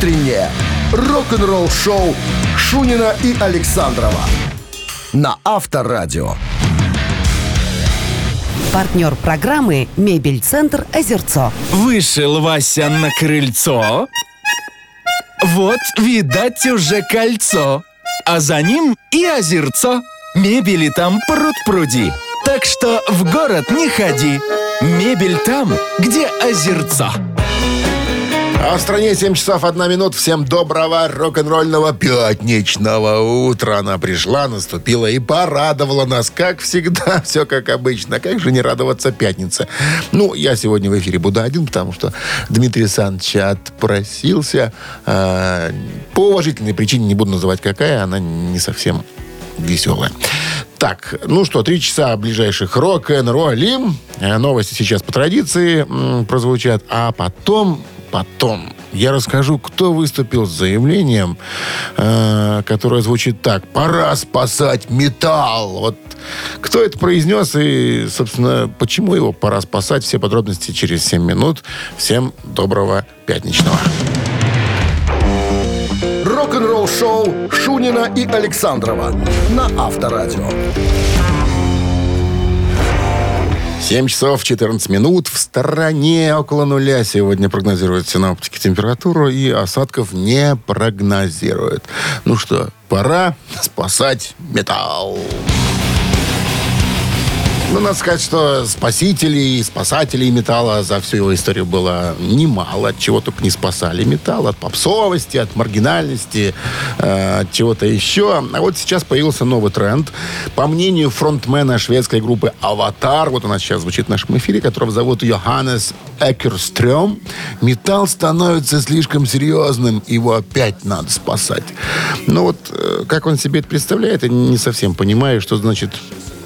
Утреннее рок-н-ролл-шоу Шунина и Александрова на Авторадио. Партнер программы «Мебель-центр Озерцо». Вышел Вася на крыльцо. Вот, видать, уже кольцо. А за ним и озерцо. Мебели там пруд-пруди. Так что в город не ходи. Мебель там, где озерцо. А в стране 7 часов 1 минут. Всем доброго рок-н-ролльного пятничного утра. Она пришла, наступила и порадовала нас. Как всегда, все как обычно. Как же не радоваться пятнице? Ну, я сегодня в эфире буду один, потому что Дмитрий Санч отпросился. Э, по уважительной причине, не буду называть какая, она не совсем веселая. Так, ну что, три часа ближайших рок-н-ролли. Э, Новости сейчас по традиции м, прозвучат. А потом потом я расскажу, кто выступил с заявлением, э, которое звучит так. Пора спасать металл. Вот кто это произнес и, собственно, почему его пора спасать, все подробности через 7 минут. Всем доброго пятничного. Рок-н-ролл-шоу Шунина и Александрова на Авторадио. 7 часов 14 минут. В стороне около нуля сегодня прогнозируют синоптики температуру и осадков не прогнозируют. Ну что, пора спасать металл. Ну, надо сказать, что спасителей спасателей металла за всю его историю было немало. Чего только не спасали металл. От попсовости, от маргинальности, э, от чего-то еще. А вот сейчас появился новый тренд. По мнению фронтмена шведской группы «Аватар», вот она сейчас звучит в нашем эфире, которого зовут Йоханнес Экерстрём, металл становится слишком серьезным, его опять надо спасать. Но вот э, как он себе это представляет, я не совсем понимаю, что значит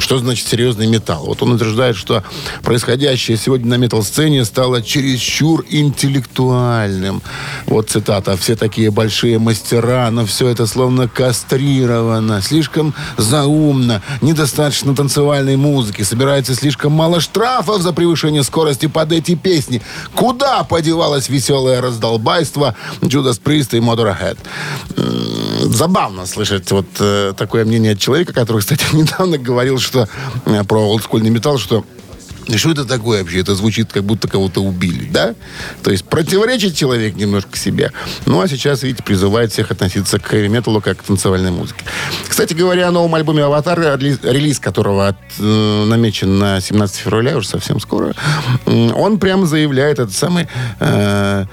что значит серьезный металл? Вот он утверждает, что происходящее сегодня на метал-сцене стало чересчур интеллектуальным. Вот цитата. «Все такие большие мастера, но все это словно кастрировано, слишком заумно, недостаточно танцевальной музыки, собирается слишком мало штрафов за превышение скорости под эти песни. Куда подевалось веселое раздолбайство Judas Priest и Motorhead?» Забавно слышать вот э, такое мнение от человека, который, кстати, недавно говорил, что э, про олдскульный металл, что что это такое вообще? Это звучит, как будто кого-то убили, да? То есть противоречит человек немножко себе. Ну, а сейчас, видите, призывает всех относиться к хэви-металлу как к танцевальной музыке. Кстати говоря, о новом альбоме «Аватар», релиз, которого от, э, намечен на 17 февраля, уже совсем скоро, он прямо заявляет, этот самый э,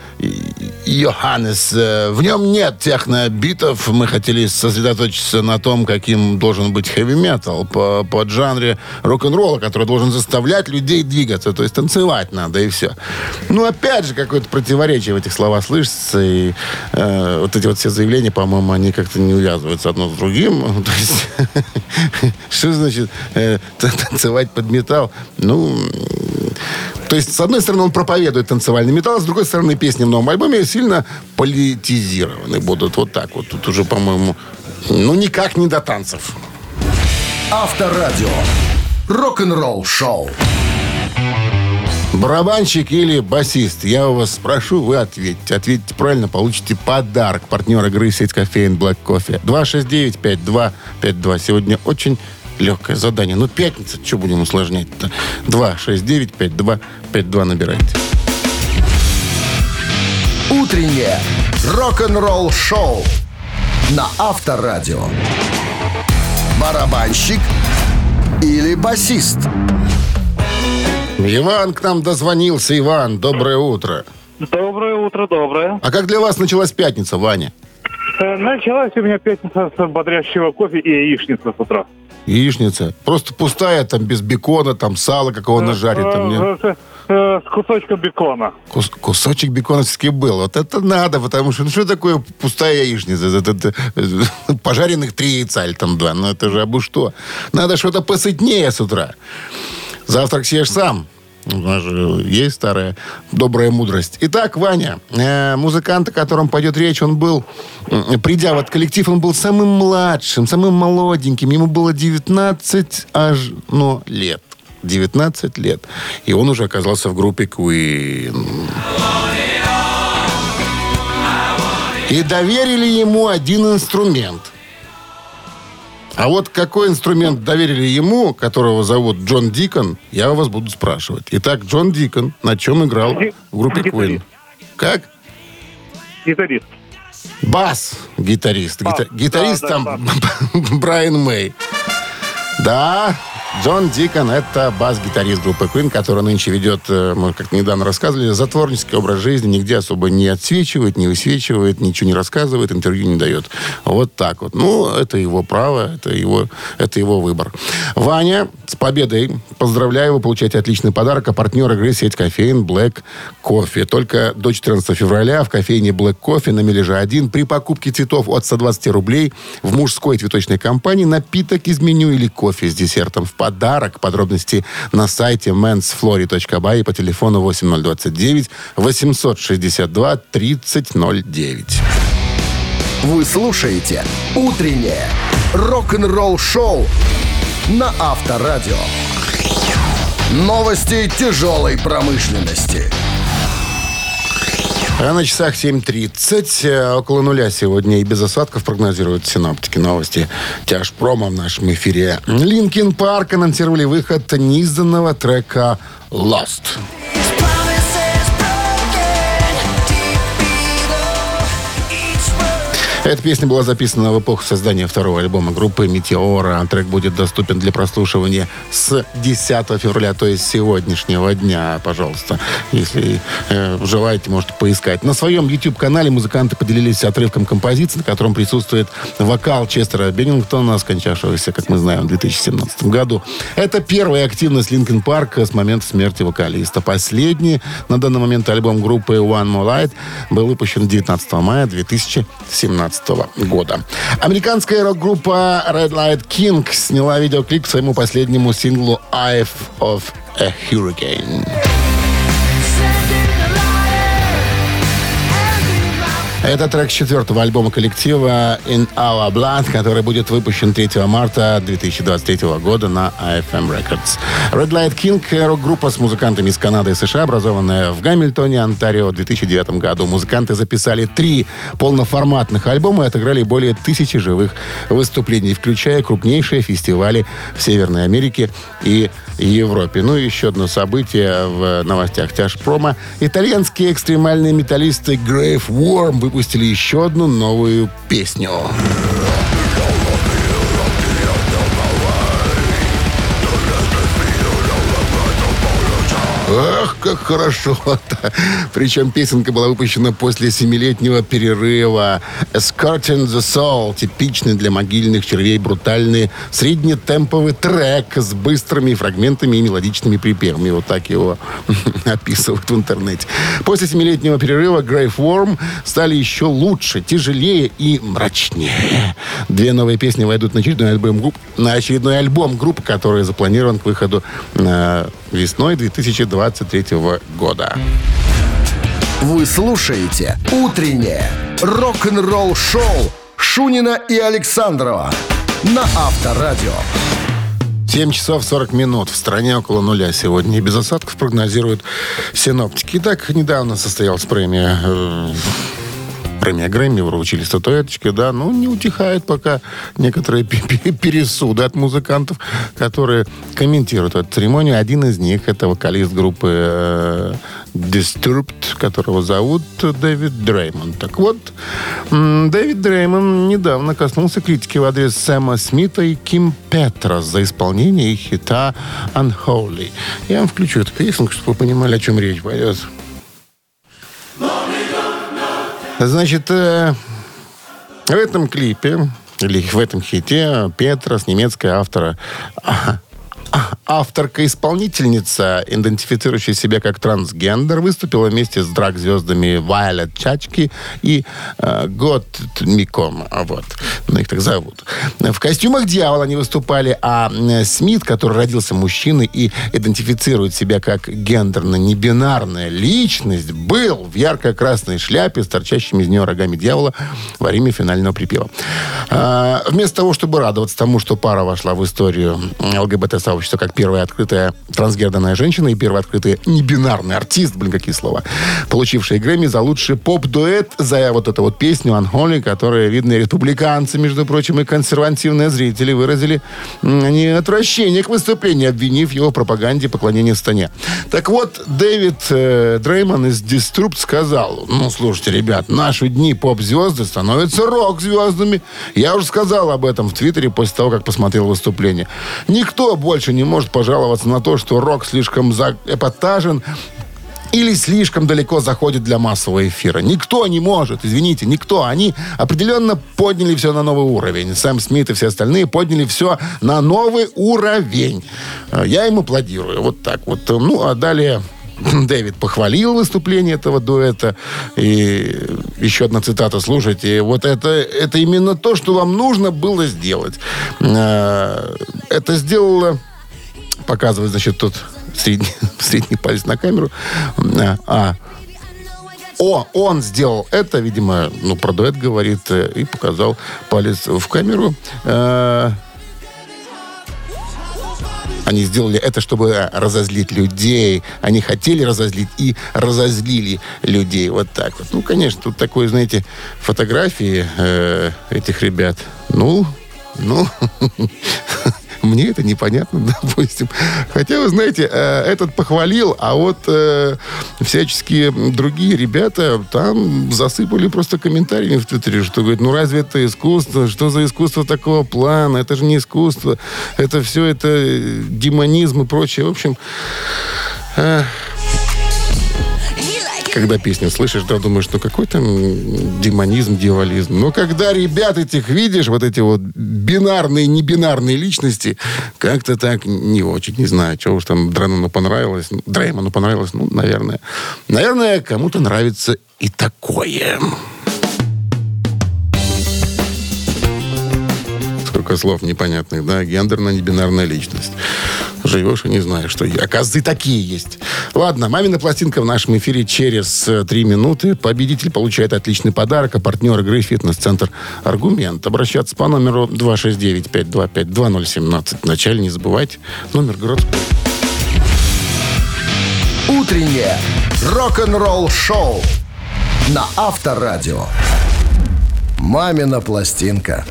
Йоханнес, э, в нем нет техно-битов, мы хотели сосредоточиться на том, каким должен быть хэви-метал по, по жанре рок-н-ролла, который должен заставлять людей двигаться, то есть танцевать надо, и все. Ну, опять же, какое-то противоречие в этих словах слышится, и э, вот эти вот все заявления, по-моему, они как-то не увязываются одно с другим. То есть, что значит э, танцевать под металл? Ну, то есть, с одной стороны, он проповедует танцевальный металл, а с другой стороны, песни в новом альбоме сильно политизированы будут. Вот так вот. Тут уже, по-моему, ну, никак не до танцев. Авторадио. Рок-н-ролл-шоу. Барабанщик или басист? Я у вас спрошу, вы ответите. Ответите правильно, получите подарок. Партнер игры сеть кофеин Black Coffee. 269-5252. Сегодня очень легкое задание. Ну, пятница, что будем усложнять-то? 269-5252 набирайте. Утреннее рок-н-ролл-шоу на Авторадио. Барабанщик или басист? Иван к нам дозвонился. Иван, доброе утро. Доброе утро, доброе. А как для вас началась пятница, Ваня? Э, Началась у меня пятница с бодрящего кофе и яичницы с утра. Яичница. Просто пустая, там, без бекона, там, сала какого нажарит. Там, нет? Э, э, э, С кусочком бекона. Кус- кусочек бекона все-таки был. Вот это надо, потому что, ну что такое пустая яичница? Это, это, э, пожаренных три яйца или там два. Ну это же абы что. Надо что-то посытнее с утра. Завтрак съешь сам. У нас же есть старая добрая мудрость. Итак, Ваня, э, музыкант, о котором пойдет речь, он был, придя в этот коллектив, он был самым младшим, самым молоденьким. Ему было 19 аж, ну, лет. 19 лет. И он уже оказался в группе Queen. И доверили ему один инструмент. А вот какой инструмент доверили ему, которого зовут Джон Дикон, я у вас буду спрашивать. Итак, Джон Дикон на чем играл в группе Queen? Как? Гитарист. Бас гитарист. Бас, Гита- гитарист да, там Брайан Мэй. Да, Джон Дикон – это бас-гитарист группы Queen, который нынче ведет, э, мы как недавно рассказывали, затворнический образ жизни, нигде особо не отсвечивает, не высвечивает, ничего не рассказывает, интервью не дает. Вот так вот. Ну, это его право, это его, это его выбор. Ваня, с победой. Поздравляю, вы получаете отличный подарок. А партнер игры сеть кофеин Black Coffee. Только до 14 февраля в кофейне Black Coffee на Мележе 1 при покупке цветов от 120 рублей в мужской цветочной компании напиток из меню или кофе с десертом в подарок. Подробности на сайте mensflori.by и по телефону 8029 862 3009. Вы слушаете «Утреннее рок-н-ролл-шоу» на Авторадио. Новости тяжелой промышленности. А на часах 7.30. Э, Около нуля сегодня и без осадков прогнозируют синоптики. Новости тяжпрома в нашем эфире. Linkin Park анонсировали выход неизданного трека «Lost». Эта песня была записана в эпоху создания второго альбома группы «Метеора». Трек будет доступен для прослушивания с 10 февраля, то есть сегодняшнего дня, пожалуйста. Если э, желаете, можете поискать. На своем YouTube-канале музыканты поделились отрывком композиции, на котором присутствует вокал Честера Беннингтона, скончавшегося, как мы знаем, в 2017 году. Это первая активность Линкен Парк с момента смерти вокалиста. Последний на данный момент альбом группы One More Light был выпущен 19 мая 2017 года. Американская рок-группа Red Light King сняла видеоклип к своему последнему синглу «Eye of a Hurricane». Это трек четвертого альбома коллектива In Our Blood, который будет выпущен 3 марта 2023 года на AFM Records. Red Light King — рок-группа с музыкантами из Канады и США, образованная в Гамильтоне, Онтарио в 2009 году. Музыканты записали три полноформатных альбома и отыграли более тысячи живых выступлений, включая крупнейшие фестивали в Северной Америке и Европе. Ну и еще одно событие в новостях тяжпрома. Итальянские экстремальные металлисты Grave Worm выпустили еще одну новую песню. Ах, как хорошо-то. Причем песенка была выпущена после семилетнего перерыва. Escorting the Soul. Типичный для могильных червей брутальный среднетемповый трек с быстрыми фрагментами и мелодичными припевами. Вот так его описывают в интернете. После семилетнего перерыва Grave Worm стали еще лучше, тяжелее и мрачнее. Две новые песни войдут на очередной альбом, групп, на очередной альбом группы, который запланирован к выходу э, весной 2023 года. Вы слушаете «Утреннее рок-н-ролл-шоу» Шунина и Александрова на Авторадио. 7 часов 40 минут. В стране около нуля сегодня. И без осадков прогнозируют синоптики. Итак, недавно состоялась премия э, премия Грэмми, вручили статуэточки, да, ну, не утихает пока некоторые пе- пе- пересуды от музыкантов, которые комментируют эту церемонию. Один из них, это вокалист группы э, Disturbed, которого зовут Дэвид Дреймон. Так вот, Дэвид Дреймон недавно коснулся критики в адрес Сэма Смита и Ким Петрос за исполнение их хита Unholy. Я вам включу эту песенку, чтобы вы понимали, о чем речь пойдет. Значит, э, в этом клипе, или в этом хите Петрос, немецкая автора, а, а, авторка-исполнительница, идентифицирующая себя как трансгендер, выступила вместе с драг-звездами Вайлет Чачки и э, Гот Миком. А Вот. Ну, их так зовут. В костюмах дьявола они выступали, а э, Смит, который родился мужчиной и идентифицирует себя как гендерно-небинарная личность, был в ярко-красной шляпе с торчащими из нее рогами дьявола во время финального припева. А, вместо того, чтобы радоваться тому, что пара вошла в историю ЛГБТ-сообщества как как первая открытая трансгендерная женщина и первый открытый небинарный артист, блин, какие слова, получивший Грэмми за лучший поп-дуэт за вот эту вот песню «Unholy», которая, видно, республиканцы, между прочим, и консервативные зрители выразили не отвращение к выступлению, обвинив его в пропаганде поклонения стане. Так вот, Дэвид э, Дрейман из Диструпт сказал, ну, слушайте, ребят, наши дни поп-звезды становятся рок-звездами. Я уже сказал об этом в Твиттере после того, как посмотрел выступление. Никто больше не может пожаловаться на то, что рок слишком эпатажен, или слишком далеко заходит для массового эфира. Никто не может, извините, никто. Они определенно подняли все на новый уровень. Сэм Смит и все остальные подняли все на новый уровень. Я ему аплодирую. Вот так вот. Ну, а далее Дэвид похвалил выступление этого дуэта. И еще одна цитата, слушайте. Вот это, это именно то, что вам нужно было сделать. Э, это сделала... Показывает, значит, тут средний, средний палец на камеру. Э, а, о, он сделал это, видимо, ну, про дуэт говорит, э, и показал палец в камеру. Они сделали это, чтобы разозлить людей. Они хотели разозлить и разозлили людей. Вот так вот. Ну, конечно, тут такое, знаете, фотографии э, этих ребят. Ну, ну, Мне это непонятно, допустим. Хотя, вы знаете, э, этот похвалил, а вот э, всяческие другие ребята там засыпали просто комментариями в Твиттере, что говорят, ну разве это искусство? Что за искусство такого плана? Это же не искусство. Это все это демонизм и прочее. В общем, э, когда песню слышишь, да, думаешь, ну какой там демонизм, дьяволизм. Но когда ребят этих видишь, вот эти вот бинарные, небинарные личности, как-то так не очень, не знаю, чего уж там Дренону понравилось. Дрейману понравилось, ну, наверное. Наверное, кому-то нравится и такое. Сколько слов непонятных, да? Гендерно-небинарная личность живешь и не знаешь, что оказывается такие есть. Ладно, мамина пластинка в нашем эфире через э, три минуты. Победитель получает отличный подарок, а партнер игры «Фитнес-центр Аргумент». Обращаться по номеру 269-525-2017. Вначале не забывайте номер городской. Утреннее рок-н-ролл-шоу на Авторадио. «Мамина пластинка».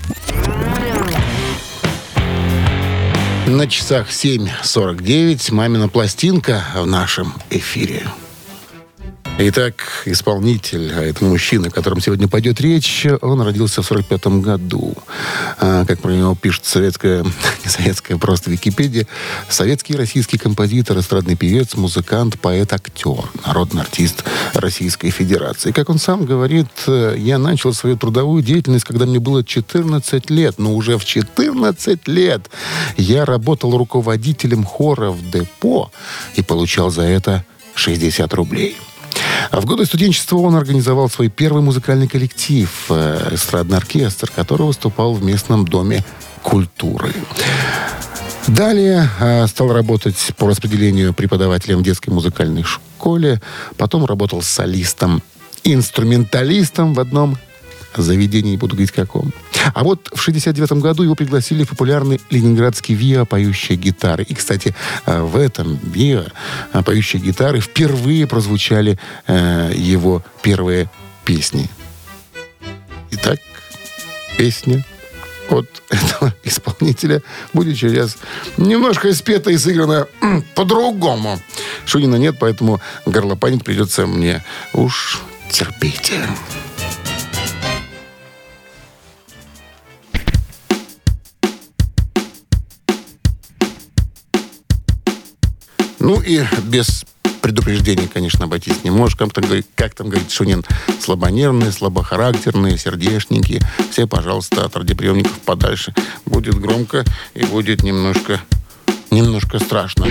На часах 7.49 «Мамина пластинка» в нашем эфире. Итак, исполнитель, а это мужчина, о котором сегодня пойдет речь, он родился в 45 году. А, как про него пишет советская, не советская, просто Википедия, советский российский композитор, эстрадный певец, музыкант, поэт, актер, народный артист Российской Федерации. Как он сам говорит, я начал свою трудовую деятельность, когда мне было 14 лет, но уже в 14 лет я работал руководителем хора в депо и получал за это 60 рублей. В годы студенчества он организовал свой первый музыкальный коллектив, э, эстрадный оркестр, который выступал в местном доме культуры. Далее э, стал работать по распределению преподавателем в детской музыкальной школе. Потом работал солистом, инструменталистом в одном заведении, буду говорить каком. А вот в 69 году его пригласили в популярный ленинградский ВИА «Поющие гитары». И, кстати, э, в этом ВИА э, «Поющие гитары» впервые прозвучали э, его первые песни. Итак, песня от этого исполнителя будет сейчас немножко спета и сыграна по-другому. Шунина нет, поэтому горлопанить придется мне. Уж терпите. Ну и без предупреждений, конечно, обойтись не можешь. Как там, говорит, как там говорит Шунин, слабонервные, слабохарактерные, сердечники. Все, пожалуйста, от радиоприемников подальше. Будет громко и будет немножко, немножко страшно.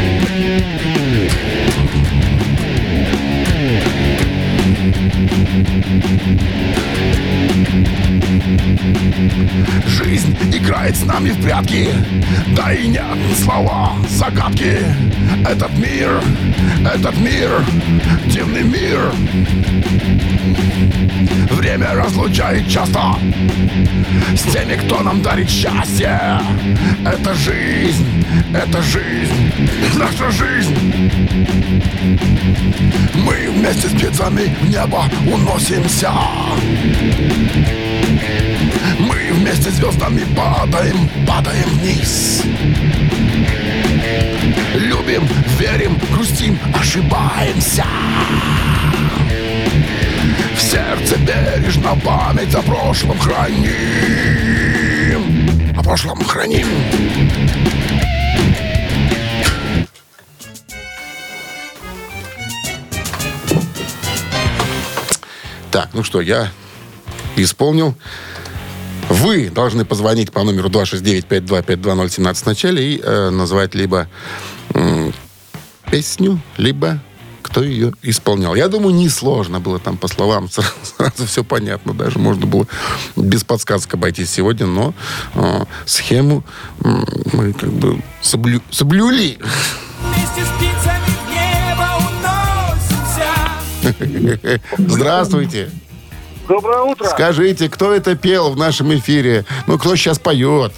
Жизнь игра играет с нами в прятки. Да и нет слова загадки. Этот мир, этот мир, дивный мир. Время разлучает часто С теми, кто нам дарит счастье. Это жизнь, это жизнь, наша жизнь. Мы вместе с птицами в небо уносимся. Мы вместе с звездами падаем, падаем вниз. Любим, верим, грустим, ошибаемся. В сердце бережно память о прошлом храним. О прошлом храним. Так, ну что, я исполнил. Вы должны позвонить по номеру 269-5252017 в начале и э, назвать либо м, песню, либо кто ее исполнял. Я думаю, несложно было там по словам. Сразу, сразу все понятно. Даже можно было без подсказок обойтись сегодня, но э, схему м, мы как бы соблю, соблюли. Здравствуйте. Доброе утро. Скажите, кто это пел в нашем эфире? Ну, кто сейчас поет?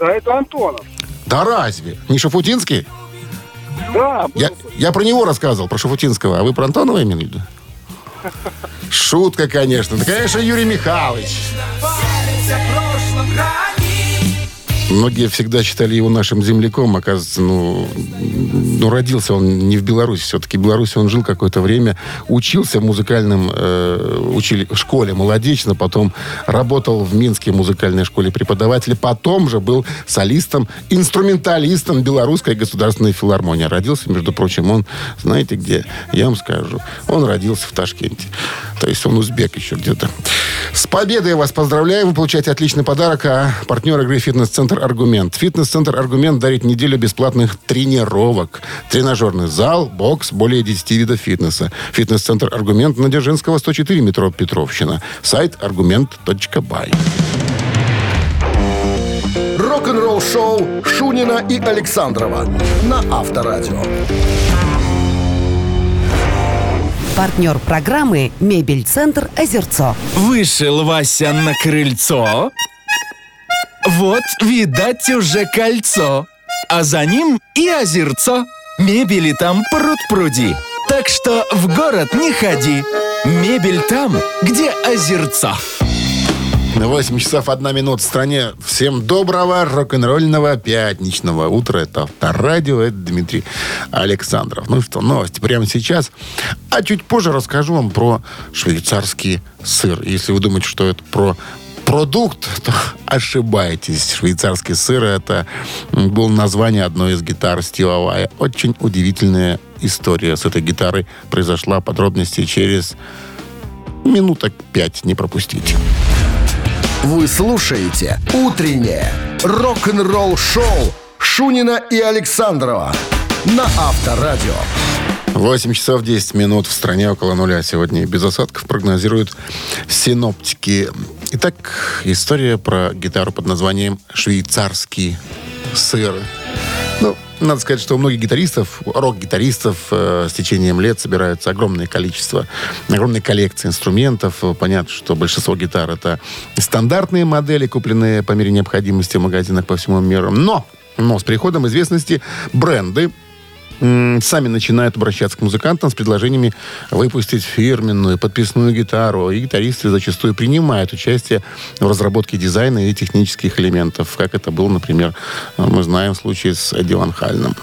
А это Антонов. Да разве? Не Шафутинский? Да, Я, я про него рассказывал, про Шафутинского. А вы про Антонова имели в виду? Шутка, конечно. Да, конечно, Юрий Михайлович. Многие всегда считали его нашим земляком. Оказывается, ну, ну родился он не в Беларуси. Все-таки в Беларуси он жил какое-то время. Учился в музыкальном э, учили, школе молодечно. Потом работал в Минской музыкальной школе преподавателя. Потом же был солистом, инструменталистом Белорусской государственной филармонии. Родился, между прочим, он, знаете где? Я вам скажу. Он родился в Ташкенте. То есть он узбек еще где-то. С победой вас поздравляю. Вы получаете отличный подарок. А партнер игры «Фитнес-центр Аргумент». «Фитнес-центр Аргумент» дарит неделю бесплатных тренировок. Тренажерный зал, бокс, более 10 видов фитнеса. «Фитнес-центр Аргумент» на Дзержинского, 104, метро Петровщина. Сайт аргумент.бай. Рок-н-ролл шоу Шунина и Александрова на Авторадио. Партнер программы «Мебель-центр Озерцо». Вышел Вася на крыльцо. Вот, видать, уже кольцо. А за ним и озерцо. Мебели там пруд-пруди. Так что в город не ходи. Мебель там, где озерцо. 8 часов 1 минута в стране. Всем доброго рок-н-ролльного пятничного утра. Это Авторадио, это Дмитрий Александров. Ну что, новости прямо сейчас. А чуть позже расскажу вам про швейцарский сыр. Если вы думаете, что это про продукт, то ошибаетесь. Швейцарский сыр это было название одной из гитар Стива Вая. Очень удивительная история с этой гитарой произошла. Подробности через минуток пять не пропустите. Вы слушаете «Утреннее рок-н-ролл-шоу» Шунина и Александрова на Авторадио. 8 часов 10 минут в стране около нуля. Сегодня без осадков прогнозируют синоптики. Итак, история про гитару под названием «Швейцарский сыр». Ну, надо сказать, что у многих гитаристов, рок-гитаристов э, с течением лет собирается огромное количество, огромная коллекция инструментов. Понятно, что большинство гитар это стандартные модели, купленные по мере необходимости в магазинах по всему миру. Но, но с приходом известности бренды сами начинают обращаться к музыкантам с предложениями выпустить фирменную подписную гитару. И гитаристы зачастую принимают участие в разработке дизайна и технических элементов, как это было, например, мы знаем в случае с Эдди Ван Хальном.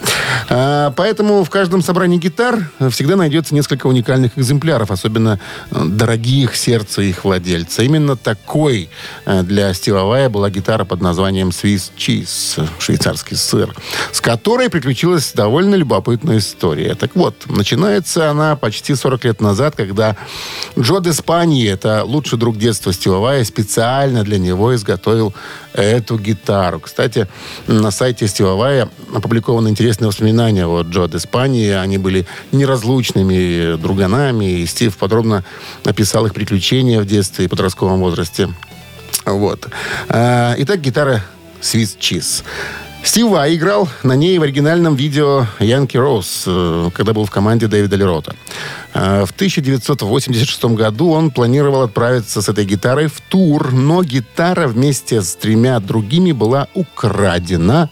А, Поэтому в каждом собрании гитар всегда найдется несколько уникальных экземпляров, особенно э, дорогих сердцу их владельца. Именно такой э, для Стива Вая была гитара под названием Swiss Cheese, швейцарский сыр, с которой приключилась довольно любопытная история. Так вот, начинается она почти 40 лет назад, когда Джо Деспани, это лучший друг детства Стива Вая, специально для него изготовил эту гитару. Кстати, на сайте Стива Вая опубликованы интересные воспоминания о Джо Деспани. Они были неразлучными друганами, и Стив подробно описал их приключения в детстве и подростковом возрасте. Вот. А, Итак, гитара Swiss Cheese. Стив Вай играл на ней в оригинальном видео Янки Роуз, э, когда был в команде Дэвида Лерота. Э, В 1986 году он планировал отправиться с этой гитарой в тур, но гитара вместе с тремя другими была украдена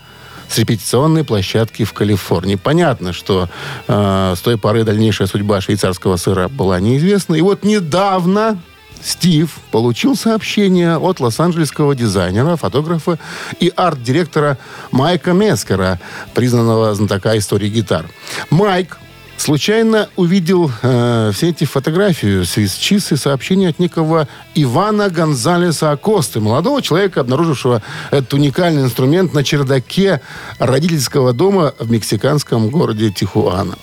с репетиционной площадки в Калифорнии. Понятно, что э, с той поры дальнейшая судьба швейцарского сыра была неизвестна. И вот недавно Стив получил сообщение от лос-анджелесского дизайнера, фотографа и арт-директора Майка Мескера, признанного знатока истории гитар. Майк случайно увидел э, все эти фотографии с чиз и сообщения от некого Ивана Гонзалеса Акосты, молодого человека, обнаружившего этот уникальный инструмент на чердаке родительского дома в мексиканском городе Тихуана.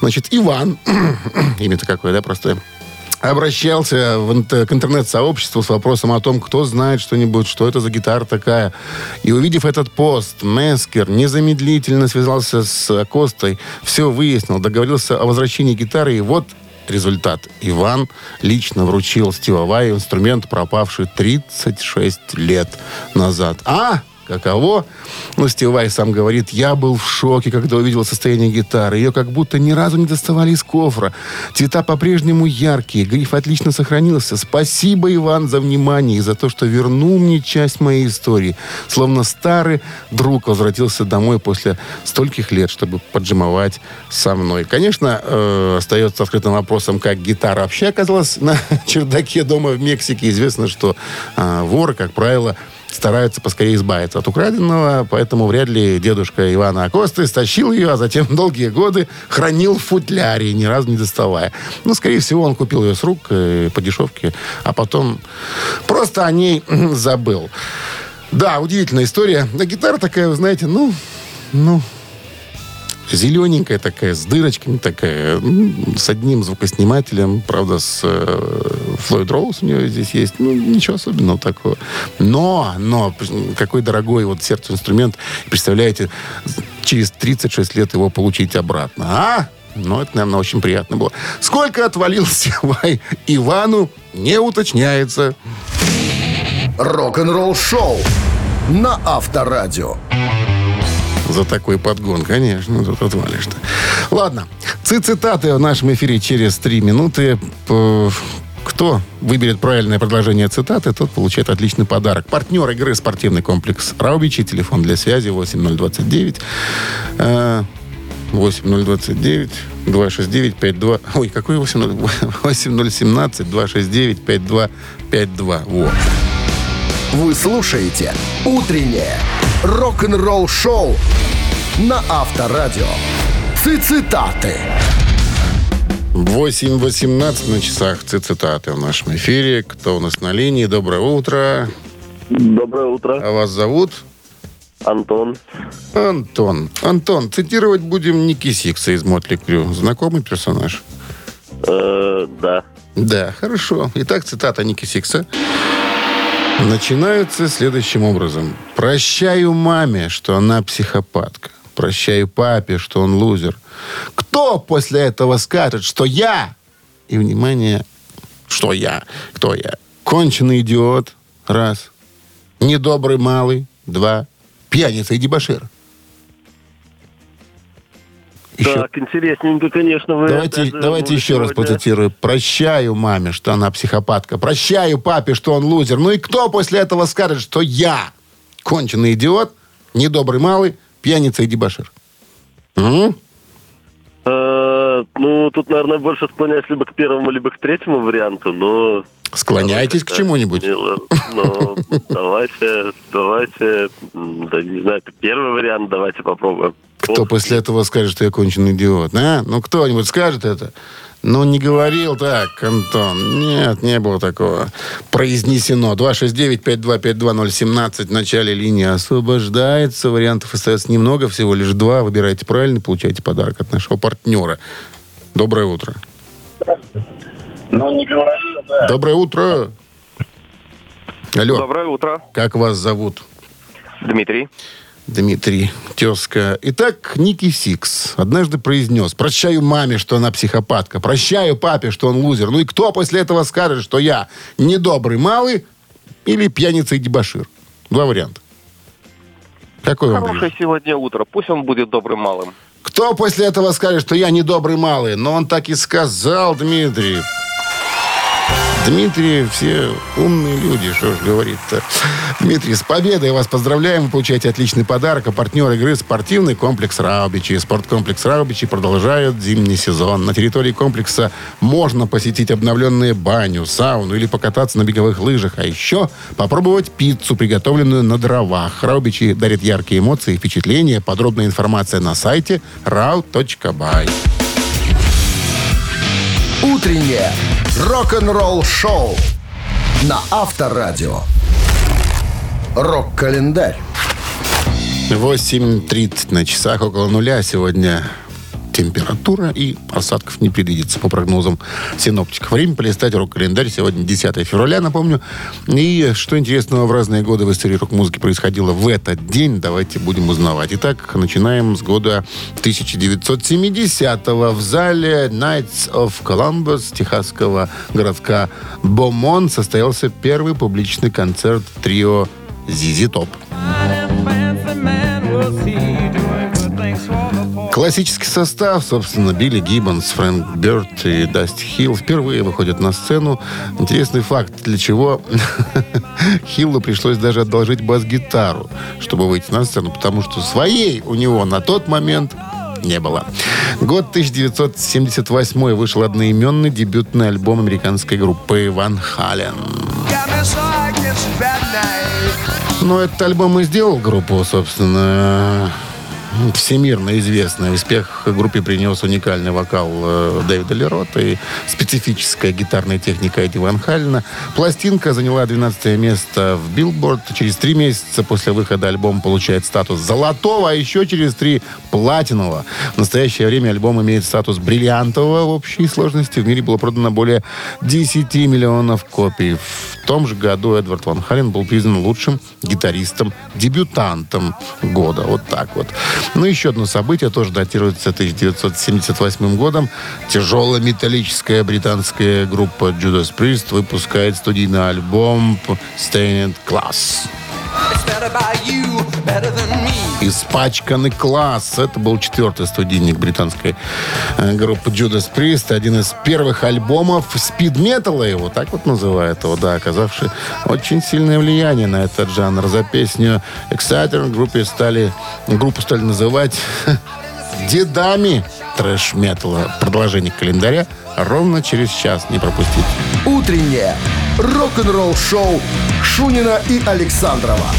Значит, Иван, имя-то какое, да, простое, обращался в к интернет-сообществу с вопросом о том, кто знает что-нибудь, что это за гитара такая. И увидев этот пост, Мескер незамедлительно связался с Костой, все выяснил, договорился о возвращении гитары, и вот результат. Иван лично вручил Стива Вай инструмент, пропавший 36 лет назад. А? Каково? Ну, Стив Вай сам говорит, я был в шоке, когда увидел состояние гитары. Ее как будто ни разу не доставали из кофра. Цвета по-прежнему яркие, гриф отлично сохранился. Спасибо, Иван, за внимание и за то, что вернул мне часть моей истории. Словно старый друг возвратился домой после стольких лет, чтобы поджимовать со мной. Конечно, э, остается открытым вопросом, как гитара вообще оказалась на чердаке дома в Мексике. Известно, что э, воры, как правило, стараются поскорее избавиться от украденного, поэтому вряд ли дедушка Ивана Акосты стащил ее, а затем долгие годы хранил в футляре, ни разу не доставая. Ну, скорее всего, он купил ее с рук э, по дешевке, а потом просто о ней забыл. Да, удивительная история. Да, гитара такая, вы знаете, ну, ну, зелененькая такая, с дырочками такая, с одним звукоснимателем, правда, с Флойд Роуз у нее здесь есть. Ну, ничего особенного такого. Но, но, какой дорогой вот сердцу инструмент. Представляете, через 36 лет его получить обратно. А? Ну, это, наверное, очень приятно было. Сколько отвалил Севай Ивану, не уточняется. Рок-н-ролл шоу на Авторадио. За такой подгон, конечно, тут отвалишь-то. Ладно, цитаты в нашем эфире через три минуты. Кто выберет правильное предложение цитаты, тот получает отличный подарок. Партнер игры спортивный комплекс Раубичи. Телефон для связи 8029 э, 8029 269 52... Ой, какой 80... 8017 269 5252. Вот. Вы слушаете «Утреннее рок-н-ролл-шоу» на Авторадио. Цитаты. 8.18 на часах цитаты в нашем эфире. Кто у нас на линии? Доброе утро. Доброе утро, А вас зовут? Антон. Антон. Антон, цитировать будем Ники Сикса из Мотли Крю. Знакомый персонаж? Э, да. Да, хорошо. Итак, цитата Ники Сикса. Начинаются следующим образом. «Прощаю маме, что она психопатка. Прощаю папе, что он лузер. Кто после этого скажет, что я...» И, внимание, что я? Кто я? Конченый идиот. Раз. Недобрый малый. Два. Пьяница и дебошир. Еще- Так, интересненько, конечно, вы... Давайте, давайте еще раз сегодня- процитирую. Прощаю маме, что она психопатка. Прощаю папе, что он лузер. Ну и кто после этого скажет, что я конченый идиот, недобрый малый, пьяница и дебошир? М? Э, ну, тут, наверное, больше склоняюсь либо к первому, либо к третьему варианту, но... Склоняйтесь к чему-нибудь. Ну, давайте, давайте, да не знаю, первый вариант давайте попробуем. Кто после этого скажет, что я конченый идиот? А? Ну, кто-нибудь скажет это? Ну, не говорил так, Антон. Нет, не было такого. Произнесено. 269-5252017 в начале линии освобождается. Вариантов остается немного, всего лишь два. Выбирайте правильно, получаете подарок от нашего партнера. Доброе утро. Ну, не говорил, да. Доброе утро. Алло, Доброе утро, как вас зовут? Дмитрий. Дмитрий, тезка. Итак, Ники Сикс однажды произнес, прощаю маме, что она психопатка, прощаю папе, что он лузер. Ну и кто после этого скажет, что я недобрый малый или пьяница и дебошир? Два варианта. Какой вам Хорошее сегодня утро. Пусть он будет добрым малым. Кто после этого скажет, что я не добрый малый? Но он так и сказал, Дмитрий. Дмитрий, все умные люди, что ж говорит-то. Дмитрий, с победой вас поздравляем. Вы получаете отличный подарок. А партнер игры спортивный комплекс Раубичи. Спорткомплекс Раубичи продолжает зимний сезон. На территории комплекса можно посетить обновленную баню, сауну или покататься на беговых лыжах. А еще попробовать пиццу, приготовленную на дровах. Раубичи дарит яркие эмоции и впечатления. Подробная информация на сайте rau.by. Утреннее рок-н-ролл-шоу на Авторадио. Рок-календарь. 8.30 на часах около нуля сегодня температура и осадков не предвидится по прогнозам синоптиков. Время полистать рок-календарь. Сегодня 10 февраля, напомню. И что интересного в разные годы в истории рок-музыки происходило в этот день, давайте будем узнавать. Итак, начинаем с года 1970-го. В зале Knights of Columbus техасского городка Бомон состоялся первый публичный концерт трио ZZ Top. Классический состав, собственно, Билли Гиббонс, Фрэнк Бёрд и Дасти Хилл впервые выходят на сцену. Интересный факт, для чего Хиллу пришлось даже одолжить бас-гитару, чтобы выйти на сцену, потому что своей у него на тот момент не было. Год 1978 вышел одноименный дебютный альбом американской группы Ван Хален. Но этот альбом и сделал группу, собственно, всемирно известный. Успех группе принес уникальный вокал э, Дэвида Лерота и специфическая гитарная техника Эдди Ван Халлена. Пластинка заняла 12 место в Билборд. Через три месяца после выхода альбом получает статус золотого, а еще через три платинового. В настоящее время альбом имеет статус бриллиантового в общей сложности. В мире было продано более 10 миллионов копий. В том же году Эдвард Ван Хален был признан лучшим гитаристом-дебютантом года. Вот так вот. Ну, еще одно событие тоже датируется 1978 годом. Тяжелая металлическая британская группа Judas Priest выпускает студийный альбом Stained Class. Испачканный класс. Это был четвертый студийник британской э, группы Judas Priest. Один из первых альбомов спид-металла его, так вот называют его, да, оказавший очень сильное влияние на этот жанр. За песню Exciter группе стали, группу стали называть дедами трэш-металла. Продолжение календаря ровно через час. Не пропустите. Утреннее рок-н-ролл-шоу Шунина и Александрова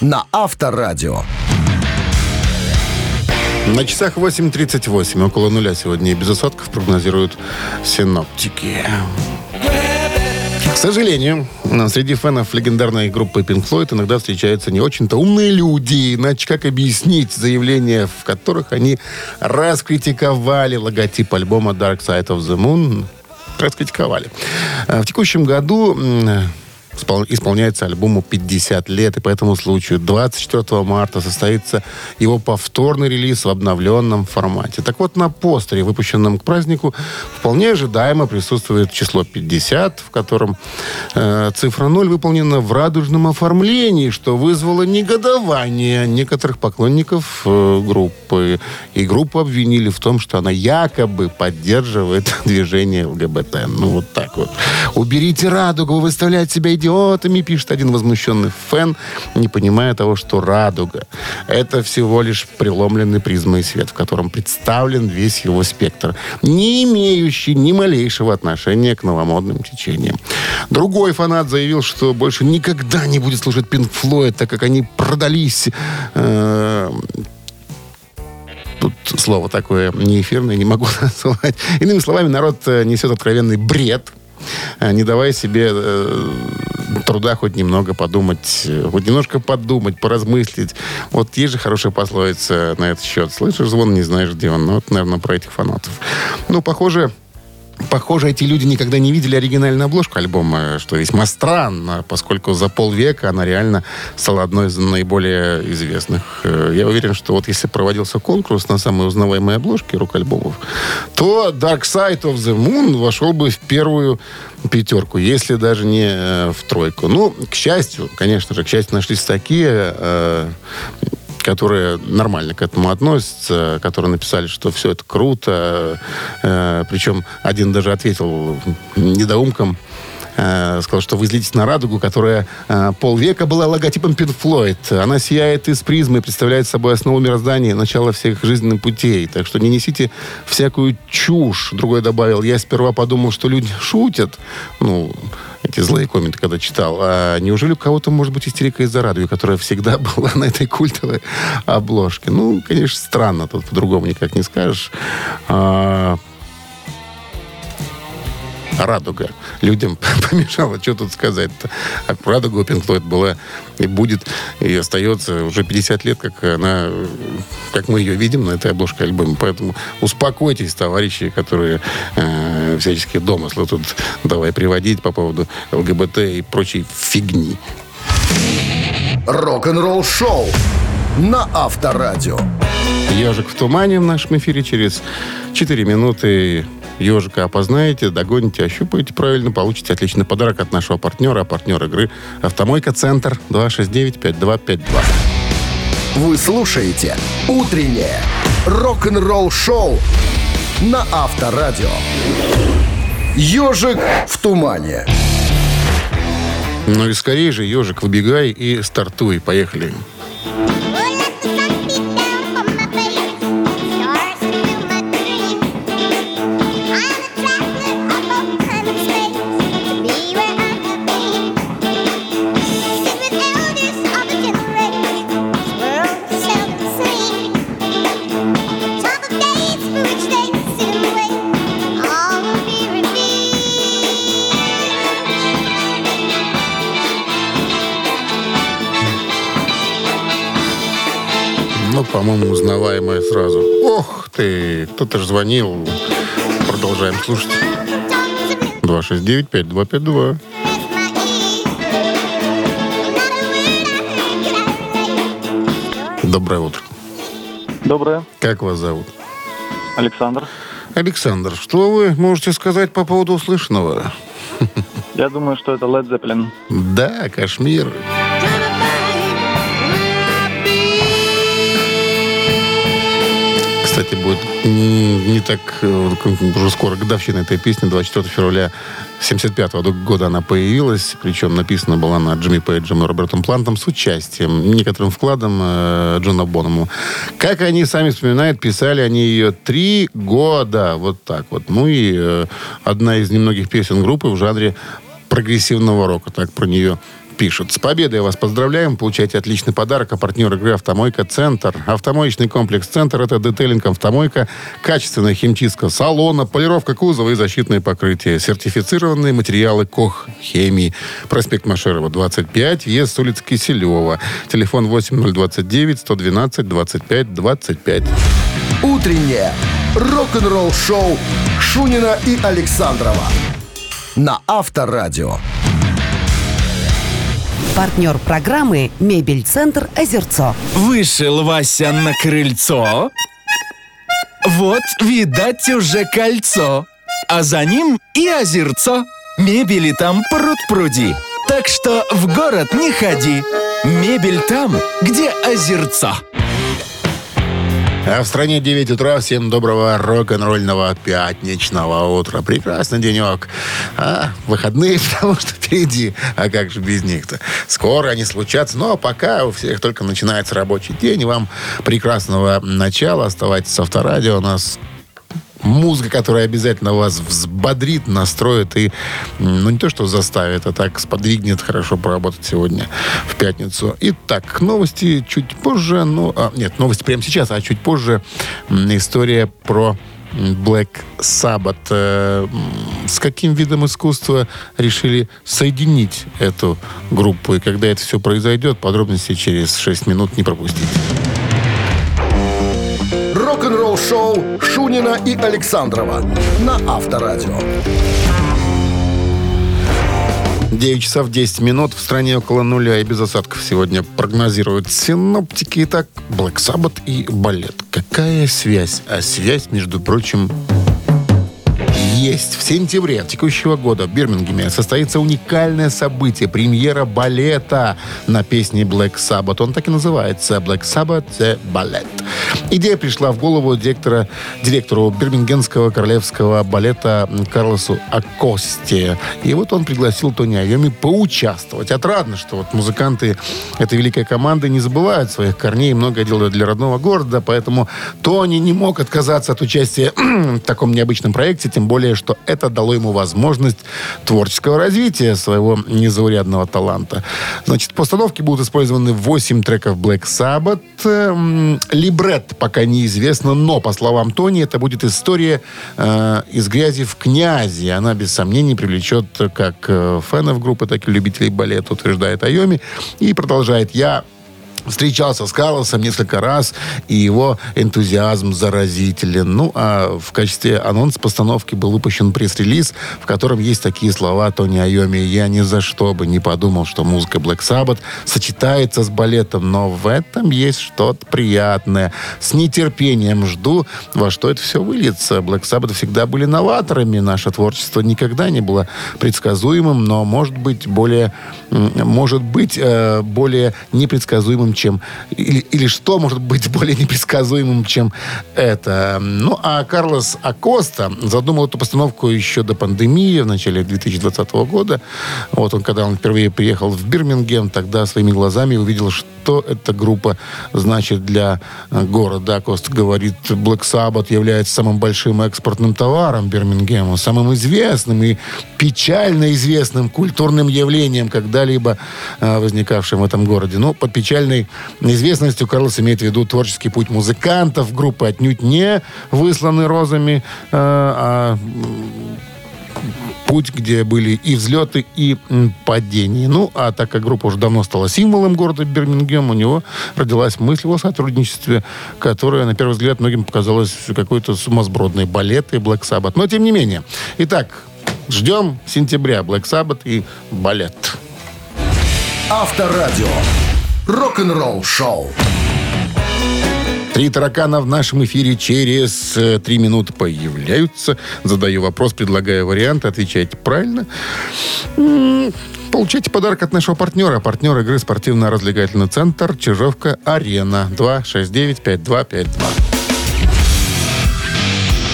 на Авторадио. На часах 8.38. Около нуля сегодня и без осадков прогнозируют синоптики. Сожалению, среди фанов легендарной группы Pink Floyd иногда встречаются не очень-то умные люди. Иначе как объяснить заявления, в которых они раскритиковали логотип альбома Dark Side of the Moon? Раскритиковали. А В текущем году исполняется альбому 50 лет, и по этому случаю 24 марта состоится его повторный релиз в обновленном формате. Так вот, на постере, выпущенном к празднику, вполне ожидаемо присутствует число 50, в котором э, цифра 0 выполнена в радужном оформлении, что вызвало негодование некоторых поклонников э, группы. И группу обвинили в том, что она якобы поддерживает движение ЛГБТ. Ну, вот так вот. Уберите радугу, вы выставляете себя идиотами, пишет один возмущенный фэн, не понимая того, что радуга — это всего лишь преломленный призмой свет, в котором представлен весь его спектр, не имеющий ни малейшего отношения к новомодным течениям. Другой фанат заявил, что больше никогда не будет слушать Pink Floyd, так как они продались э, Тут слово такое не эфирное, не могу назвать. Иными словами, народ э, несет откровенный бред, не давая себе э, труда хоть немного подумать, э, хоть немножко подумать, поразмыслить. Вот есть же хорошая пословица на этот счет. Слышишь звон, не знаешь, где он. Ну, вот, наверное, про этих фанатов. Ну, похоже, Похоже, эти люди никогда не видели оригинальную обложку альбома, что весьма странно, поскольку за полвека она реально стала одной из наиболее известных. Э, Я уверен, что вот если проводился конкурс на самые узнаваемые обложки рок-альбомов, то Dark Side of the Moon вошел бы в первую пятерку, если даже не э, в тройку. Ну, к счастью, конечно же, к счастью, нашлись такие э, которые нормально к этому относятся, которые написали, что все это круто. Э, причем один даже ответил недоумкам, э, сказал, что вы злитесь на радугу, которая э, полвека была логотипом Pink Floyd. Она сияет из призмы, представляет собой основу мироздания, начало всех жизненных путей. Так что не несите всякую чушь. Другой добавил, я сперва подумал, что люди шутят. Ну, эти злые комменты, когда читал. А неужели у кого-то может быть истерика из-за радуги, которая всегда была на этой культовой обложке? Ну, конечно, странно. Тут по-другому никак не скажешь. А, радуга. Людям помешала, что тут сказать-то. А радуга у Pink Floyd была и будет, и остается уже 50 лет, как она, как мы ее видим на этой обложке альбома. Поэтому успокойтесь, товарищи, которые э, всяческие домыслы тут давай приводить по поводу ЛГБТ и прочей фигни. Рок-н-ролл шоу на Авторадио. Ежик в тумане в нашем эфире через 4 минуты. Ежика опознаете, догоните, ощупаете правильно, получите отличный подарок от нашего партнера, а партнер игры «Автомойка Центр» 269-5252. Вы слушаете «Утреннее рок-н-ролл шоу» на Авторадио. «Ежик в тумане». Ну и скорее же, ежик, выбегай и стартуй. Поехали. Ну, узнаваемая сразу. Ох ты, кто-то же звонил. Продолжаем слушать. 269-5252. Доброе утро. Доброе. Как вас зовут? Александр. Александр, что вы можете сказать по поводу услышанного? Я думаю, что это Led Zeppelin. Да, Кашмир. Кстати, будет м, не так э, уже скоро годовщина этой песни, 24 февраля 75 года она появилась, причем написана была на Джимми Пейджем и Робертом Плантом с участием, некоторым вкладом э, Джона Боному. Как они сами вспоминают, писали они ее три года, вот так вот. Ну и э, одна из немногих песен группы в жанре прогрессивного рока, так про нее пишут. С победой вас поздравляем. Получайте отличный подарок. А партнер игры «Автомойка Центр». Автомоечный комплекс «Центр» — это детейлинг «Автомойка», качественная химчистка салона, полировка кузова и защитные покрытия. Сертифицированные материалы КОХ химии. Проспект Машерова, 25, въезд с улицы Киселева. Телефон 8029 112 25 25. Утреннее рок-н-ролл шоу Шунина и Александрова на Авторадио. Партнер программы «Мебель-центр Озерцо». Вышел Вася на крыльцо. Вот, видать, уже кольцо. А за ним и озерцо. Мебели там пруд-пруди. Так что в город не ходи. Мебель там, где озерцо. А в стране 9 утра. Всем доброго рок-н-ролльного пятничного утра. Прекрасный денек. А, выходные, потому что впереди. А как же без них-то? Скоро они случатся. Но пока у всех только начинается рабочий день. Вам прекрасного начала. Оставайтесь с авторадио. У нас музыка, которая обязательно вас взбодрит, настроит и, ну, не то что заставит, а так сподвигнет хорошо поработать сегодня в пятницу. Итак, новости чуть позже. Ну, а, нет, новости прямо сейчас, а чуть позже история про Black Sabbath. Э, С каким видом искусства решили соединить эту группу? И когда это все произойдет, подробности через 6 минут не пропустите. Рок-н-ролл шоу Шунина и Александрова на Авторадио. 9 часов 10 минут. В стране около нуля и без осадков сегодня прогнозируют синоптики. Итак, Black Sabbath и балет. Какая связь? А связь, между прочим, есть. В сентябре текущего года в Бирмингеме состоится уникальное событие, премьера балета на песне Black Sabbath. Он так и называется Black Sabbath The Ballet. Идея пришла в голову директора, директору бирмингемского королевского балета Карлосу Акосте. И вот он пригласил Тони Айоми поучаствовать. Отрадно, что вот музыканты этой великой команды не забывают своих корней и многое делают для родного города, поэтому Тони не мог отказаться от участия в таком необычном проекте, тем более, что это дало ему возможность творческого развития своего незаурядного таланта. Значит, в постановке будут использованы 8 треков Black Sabbath. Эм, Либрет пока неизвестно, но, по словам Тони, это будет история э, из грязи в князи. Она, без сомнений, привлечет как э, фенов группы, так и любителей балета, утверждает Айоми. И продолжает. Я встречался с Карлосом несколько раз, и его энтузиазм заразителен. Ну, а в качестве анонс постановки был выпущен пресс-релиз, в котором есть такие слова Тони Айоми. «Я ни за что бы не подумал, что музыка Black Sabbath сочетается с балетом, но в этом есть что-то приятное. С нетерпением жду, во что это все выльется. Black Sabbath всегда были новаторами. Наше творчество никогда не было предсказуемым, но может быть более, может быть, э, более непредсказуемым, чем... Или, или что может быть более непредсказуемым, чем это. Ну, а Карлос Акоста задумал эту постановку еще до пандемии, в начале 2020 года. Вот он, когда он впервые приехал в Бирмингем, тогда своими глазами увидел, что эта группа значит для э, города. Акоста говорит, Black Sabbath является самым большим экспортным товаром Бирмингема, самым известным и печально известным культурным явлением, когда-либо э, возникавшим в этом городе. Но под печальной известностью Карлос имеет в виду творческий путь музыкантов группы, отнюдь не высланы розами, э, а путь, где были и взлеты, и падения. Ну, а так как группа уже давно стала символом города Бирмингем, у него родилась мысль о сотрудничестве, которая, на первый взгляд, многим показалась какой-то сумасбродной балет и Black Sabbath. Но, тем не менее. Итак, ждем сентября Black Sabbath и балет. Авторадио. Рок-н-ролл шоу. Три таракана в нашем эфире через э, три минуты появляются. Задаю вопрос, предлагаю варианты, отвечайте правильно. Получайте подарок от нашего партнера. Партнер игры спортивно-развлекательный центр Чижовка-Арена. 269-5252.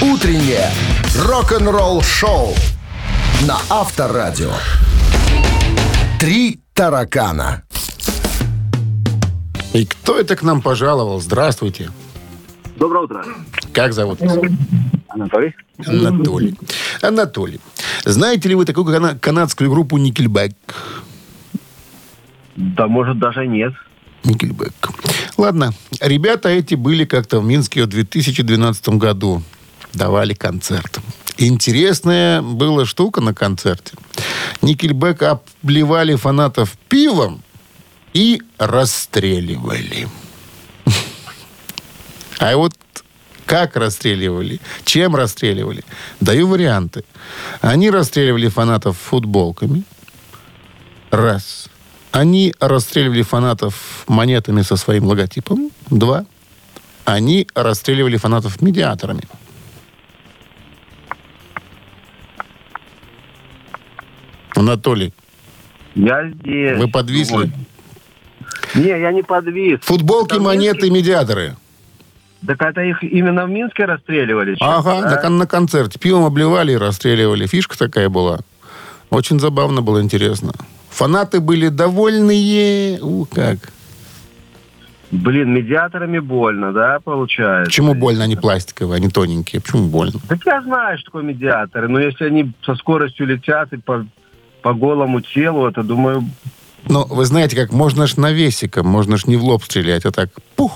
Утреннее рок-н-ролл шоу на Авторадио. Три таракана. И кто это к нам пожаловал? Здравствуйте. Доброе утро. Как зовут вас? Анатолий? Анатолий. Анатолий. Знаете ли вы такую кана- канадскую группу Nickelback? Да, может, даже нет. Никельбек. Ладно, ребята эти были как-то в Минске в 2012 году. Давали концерт. Интересная была штука на концерте. Никельбек обливали фанатов пивом и расстреливали. А вот как расстреливали? Чем расстреливали? Даю варианты. Они расстреливали фанатов футболками. Раз. Они расстреливали фанатов монетами со своим логотипом. Два. Они расстреливали фанатов медиаторами. Анатолий, Я здесь. вы подвисли? Не, я не подвис. Футболки, Это монеты, Минске? медиаторы. Так это их именно в Минске расстреливали? сейчас, Ага, да? на, на концерте. Пивом обливали и расстреливали. Фишка такая была. Очень забавно было, интересно. Фанаты были довольные. У, как. Блин, медиаторами больно, да, получается? Почему больно, они пластиковые, они тоненькие? Почему больно? Так я знаю, что такое медиаторы, но если они со скоростью летят и по, по голому телу, это, думаю, Но вы знаете, как можно ж навесиком, можно ж не в лоб стрелять, а так пух,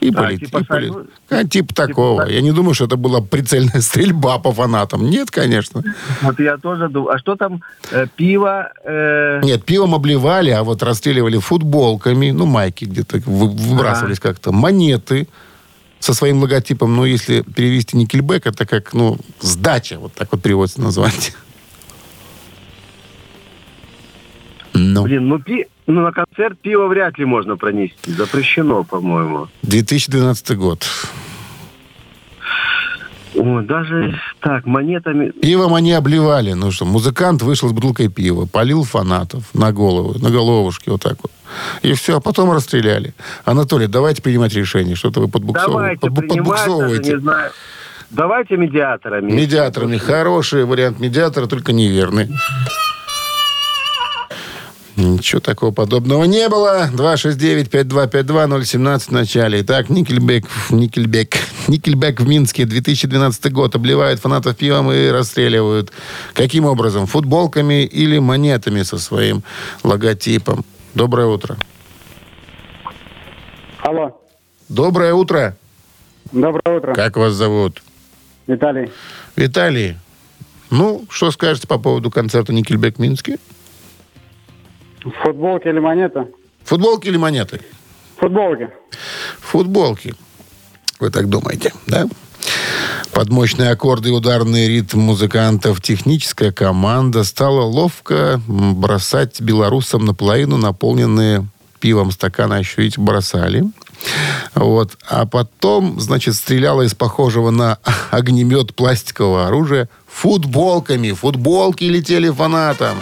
и А, полетит. типа и полетит. сальво- А, типа такого. так. Я не думаю, что это была прицельная стрельба по фанатам. Нет, конечно. вот я тоже думаю, а что там, э, пиво, э, Нет, пивом обливали, а вот расстреливали футболками, ну, майки где-то вы- выбрасывались как-то, монеты со своим логотипом. Ну, если перевести никельбэк, это как, ну, сдача, вот так вот переводится название. Ну, блин, ну, пи, ну на концерт пиво вряд ли можно пронести, запрещено, по-моему. 2012 год. О, даже так, монетами... Пивом они обливали. Ну что, музыкант вышел с бутылкой пива, полил фанатов на голову, на головушки вот так вот. И все, а потом расстреляли. Анатолий, давайте принимать решение. Что-то вы подбуксов- Давайте подбу- принимать, даже подбуксовываете. не знаю. Давайте медиаторами. Медиаторами. Хороший вариант медиатора, только неверный. Ничего такого подобного не было. 269-5252-017 в начале. Итак, Никельбек, Никельбек, Никельбек в Минске, 2012 год. Обливают фанатов пивом и расстреливают. Каким образом? Футболками или монетами со своим логотипом? Доброе утро. Алло, Доброе утро. доброе утро. Как вас зовут? Виталий. Виталий. Ну, что скажете по поводу концерта Никельбек в Минске? Футболки или монета? Футболки или монеты? Футболки. Футболки. Вы так думаете, да? Под мощные аккорды и ударный ритм музыкантов техническая команда стала ловко бросать белорусам наполовину наполненные пивом стаканы, а еще ведь бросали. Вот. А потом, значит, стреляла из похожего на огнемет пластикового оружия футболками. Футболки летели фанатам.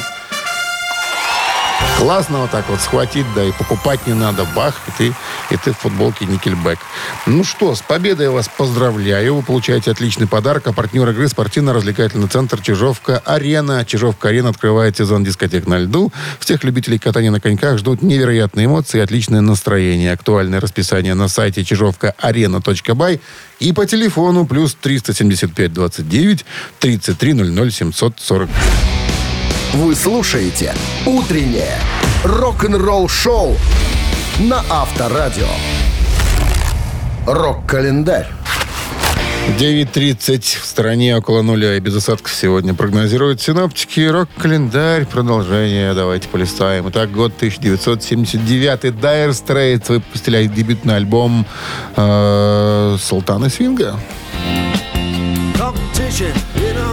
Классно вот так вот схватить, да, и покупать не надо. Бах, и ты, и ты в футболке Никельбэк. Ну что, с победой я вас поздравляю. Вы получаете отличный подарок. А партнер игры спортивно-развлекательный центр Чижовка-Арена. Чижовка-Арена открывает сезон дискотек на льду. Всех любителей катания на коньках ждут невероятные эмоции и отличное настроение. Актуальное расписание на сайте чижовка-арена.бай и по телефону плюс 375 29 33 00 740. Вы слушаете «Утреннее рок-н-ролл-шоу» на Авторадио. Рок-календарь. 9.30 в стране около нуля и без осадков сегодня прогнозируют синоптики. Рок-календарь. Продолжение. Давайте полистаем. Итак, год 1979. Dire Straits выпустили дебютный альбом э, Султана Свинга.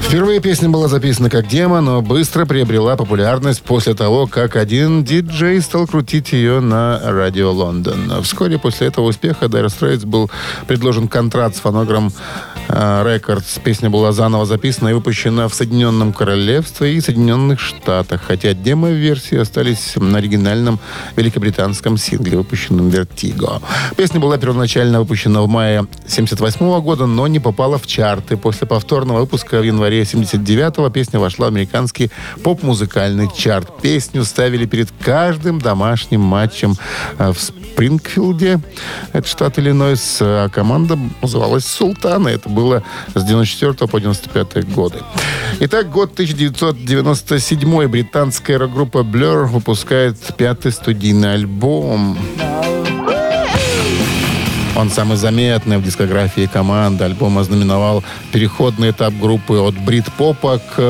Впервые песня была записана как демо, но быстро приобрела популярность после того, как один диджей стал крутить ее на радио Лондон. Вскоре после этого успеха Dire Straits был предложен контракт с фонограмм э, Records. Песня была заново записана и выпущена в Соединенном Королевстве и Соединенных Штатах, хотя демо-версии остались на оригинальном великобританском сингле, выпущенном Vertigo. Песня была первоначально выпущена в мае 1978 года, но не попала в чарты. После повторного выпуска в январе 79-го песня вошла в американский поп-музыкальный чарт. Песню ставили перед каждым домашним матчем э, в Спрингфилде, это штат Иллинойс, а команда называлась «Султана». Это было с 94 по 95 годы. Итак, год 1997. Британская рок-группа Blur выпускает пятый студийный альбом. Он самый заметный в дискографии команды. Альбом ознаменовал переходный этап группы от брит-попа к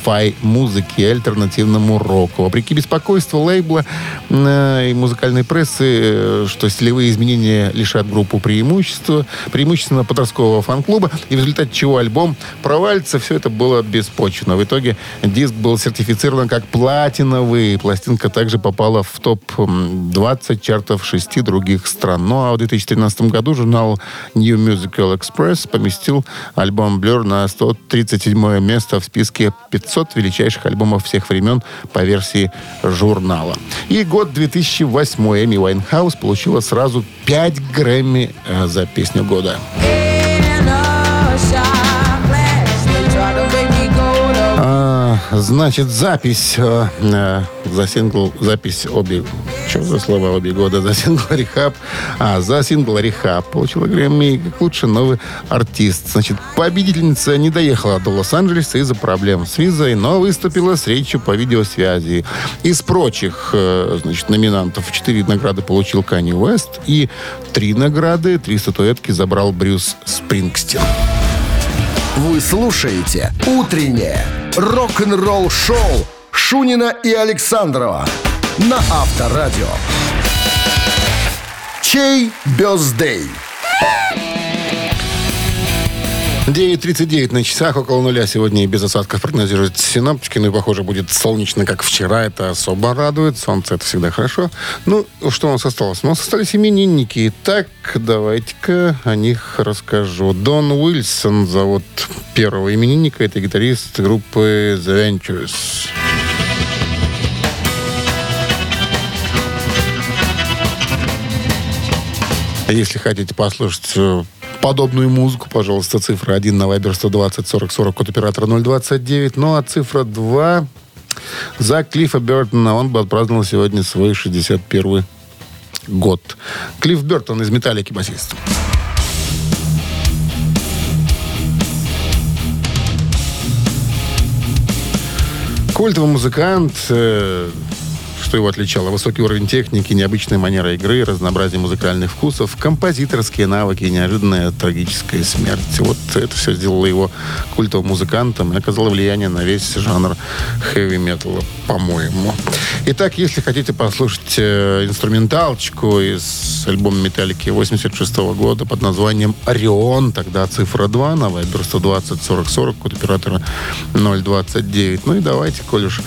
лоу-фай музыке альтернативному року. Вопреки беспокойству лейбла э, и музыкальной прессы, э, что стилевые изменения лишат группу преимущества, преимущественно подросткового фан-клуба, и в результате чего альбом провалится, все это было беспочвенно. В итоге диск был сертифицирован как платиновый. Пластинка также попала в топ-20 чартов шести других стран. Ну а в 2013 году журнал New Musical Express поместил альбом Blur на 137 место в списке 500 величайших альбомов всех времен по версии журнала. И год 2008 Эми Уайнхаус получила сразу 5 Грэмми э, за песню года. А, значит, запись э, э, за сингл, запись обе, что за слова обе года, за сингл Рехаб, а, за сингл Рехаб получила Грэмми как лучший новый артист. Значит, победительница не доехала до Лос-Анджелеса из-за проблем с визой, но выступила с речью по видеосвязи. Из прочих, э, значит, номинантов четыре награды получил Канни Уэст и три награды, три статуэтки забрал Брюс Спрингстин. Вы слушаете «Утреннее рок-н-ролл-шоу» Шунина и Александрова на Авторадио. Чей бездей? 9.39 на часах, около нуля сегодня и без осадков прогнозируют синоптики. Ну и, похоже, будет солнечно, как вчера. Это особо радует. Солнце это всегда хорошо. Ну, что у нас осталось? У нас остались именинники. Так, давайте-ка о них расскажу. Дон Уильсон зовут первого именинника. Это гитарист группы The Ventures. Если хотите послушать э, подобную музыку, пожалуйста, цифра 1 на Viber 120 40 40 код оператора 029. Ну а цифра 2 за Клиффа Бертона. Он бы отпраздновал сегодня свой 61 год. Клифф Бертон из «Металлики» басист. Культовый музыкант, э, что его отличало? Высокий уровень техники, необычная манера игры, разнообразие музыкальных вкусов, композиторские навыки и неожиданная трагическая смерть. Вот это все сделало его культовым музыкантом и оказало влияние на весь жанр хэви-металла, по-моему. Итак, если хотите послушать э, инструменталочку из альбома «Металлики» 86 года под названием «Орион», тогда цифра 2 на Viber 120 40 40, код оператора 029. Ну и давайте, коль уж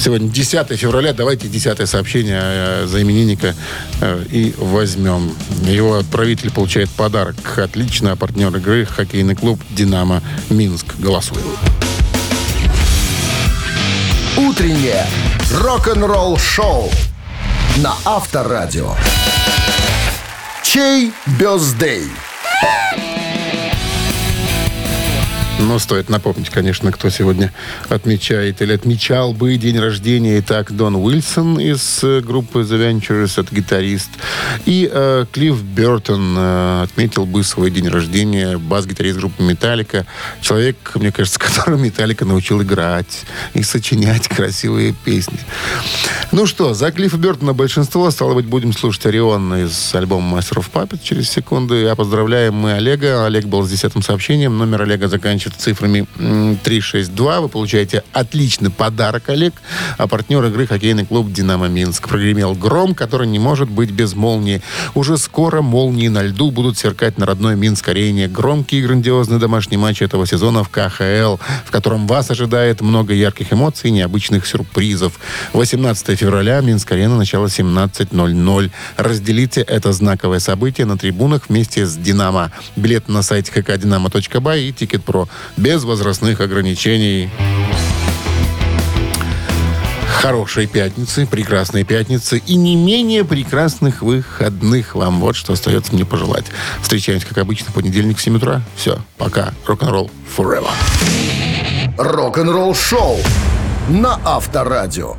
сегодня 10 февраля, давайте 10 сообщение э, за именинника э, и возьмем. Его отправитель получает подарок. Отлично, партнер игры хоккейный клуб «Динамо Минск». Голосуем. Утреннее рок-н-ролл-шоу на Авторадио. Чей бездей? Но стоит напомнить, конечно, кто сегодня отмечает или отмечал бы день рождения. Итак, Дон Уилсон из э, группы The Ventures, это гитарист. И э, Клифф Бертон э, отметил бы свой день рождения, бас-гитарист группы Металлика. Человек, мне кажется, которого Металлика научил играть и сочинять красивые песни. Ну что, за Клиффа Бертона большинство. Стало быть, будем слушать Орион из альбома Master of Puppets через секунду. Я поздравляем мы Олега. Олег был с десятым сообщением. Номер Олега заканчивается цифрами м, 362. Вы получаете отличный подарок, Олег. А партнер игры хоккейный клуб «Динамо Минск». Прогремел гром, который не может быть без молнии. Уже скоро молнии на льду будут сверкать на родной Минск-арене. Громкий и грандиозный домашний матч этого сезона в КХЛ, в котором вас ожидает много ярких эмоций и необычных сюрпризов. 18 февраля Минск-арена, начало 17.00. Разделите это знаковое событие на трибунах вместе с «Динамо». Билет на сайте hkdinamo.by и Ticketpro. Без возрастных ограничений. Хорошей пятницы, прекрасной пятницы и не менее прекрасных выходных вам. Вот что остается мне пожелать. Встречаемся, как обычно, в понедельник в 7 утра. Все, пока. Рок-н-ролл forever. Рок-н-ролл-шоу на Авторадио.